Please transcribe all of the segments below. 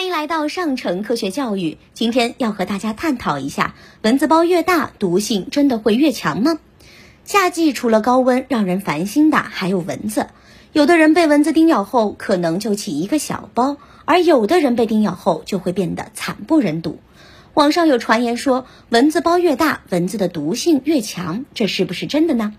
欢迎来到上城科学教育。今天要和大家探讨一下，蚊子包越大，毒性真的会越强吗？夏季除了高温让人烦心的，还有蚊子。有的人被蚊子叮咬后，可能就起一个小包，而有的人被叮咬后就会变得惨不忍睹。网上有传言说，蚊子包越大，蚊子的毒性越强，这是不是真的呢？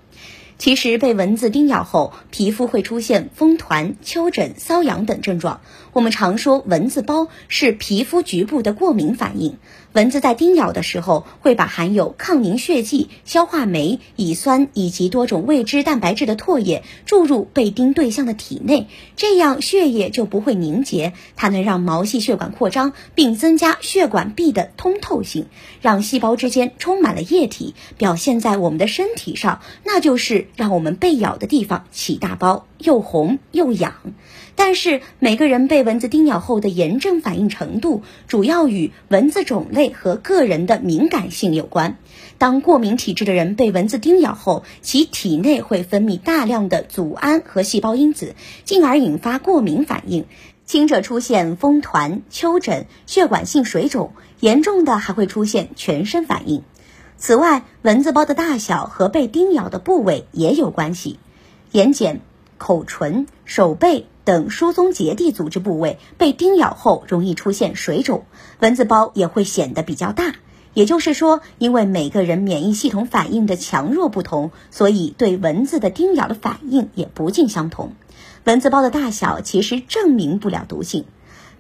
其实被蚊子叮咬后，皮肤会出现风团、丘疹、瘙痒等症状。我们常说蚊子包是皮肤局部的过敏反应。蚊子在叮咬的时候，会把含有抗凝血剂、消化酶、乙酸以及多种未知蛋白质的唾液注入被叮对象的体内，这样血液就不会凝结，它能让毛细血管扩张，并增加血管壁的通透性，让细胞之间充满了液体，表现在我们的身体上，那就是让我们被咬的地方起大包，又红又痒。但是每个人被蚊子叮咬后的炎症反应程度，主要与蚊子种类和个人的敏感性有关。当过敏体质的人被蚊子叮咬后，其体内会分泌大量的组胺和细胞因子，进而引发过敏反应。轻者出现风团、丘疹、血管性水肿，严重的还会出现全身反应。此外，蚊子包的大小和被叮咬的部位也有关系。眼睑、口唇、手背。等疏松结缔组织部位被叮咬后，容易出现水肿，蚊子包也会显得比较大。也就是说，因为每个人免疫系统反应的强弱不同，所以对蚊子的叮咬的反应也不尽相同。蚊子包的大小其实证明不了毒性。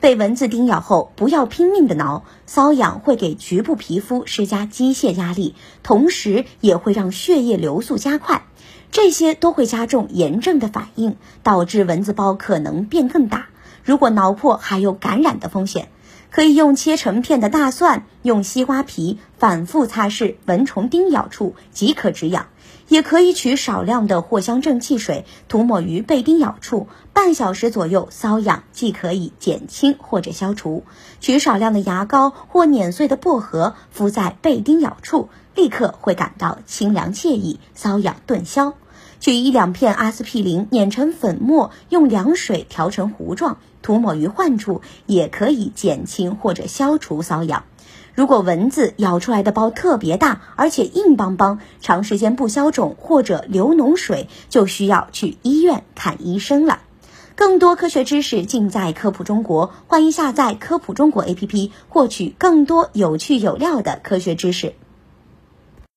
被蚊子叮咬后，不要拼命的挠，瘙痒会给局部皮肤施加机械压力，同时也会让血液流速加快。这些都会加重炎症的反应，导致蚊子包可能变更大。如果挠破，还有感染的风险。可以用切成片的大蒜，用西瓜皮反复擦拭蚊虫叮咬处，即可止痒。也可以取少量的藿香正气水，涂抹于被叮咬处，半小时左右，瘙痒即可以减轻或者消除。取少量的牙膏或碾碎的薄荷，敷在被叮咬处，立刻会感到清凉惬意，瘙痒顿消。取一两片阿司匹林碾成粉末，用凉水调成糊状，涂抹于患处，也可以减轻或者消除瘙痒。如果蚊子咬出来的包特别大，而且硬邦邦，长时间不消肿或者流脓水，就需要去医院看医生了。更多科学知识尽在科普中国，欢迎下载科普中国 APP，获取更多有趣有料的科学知识。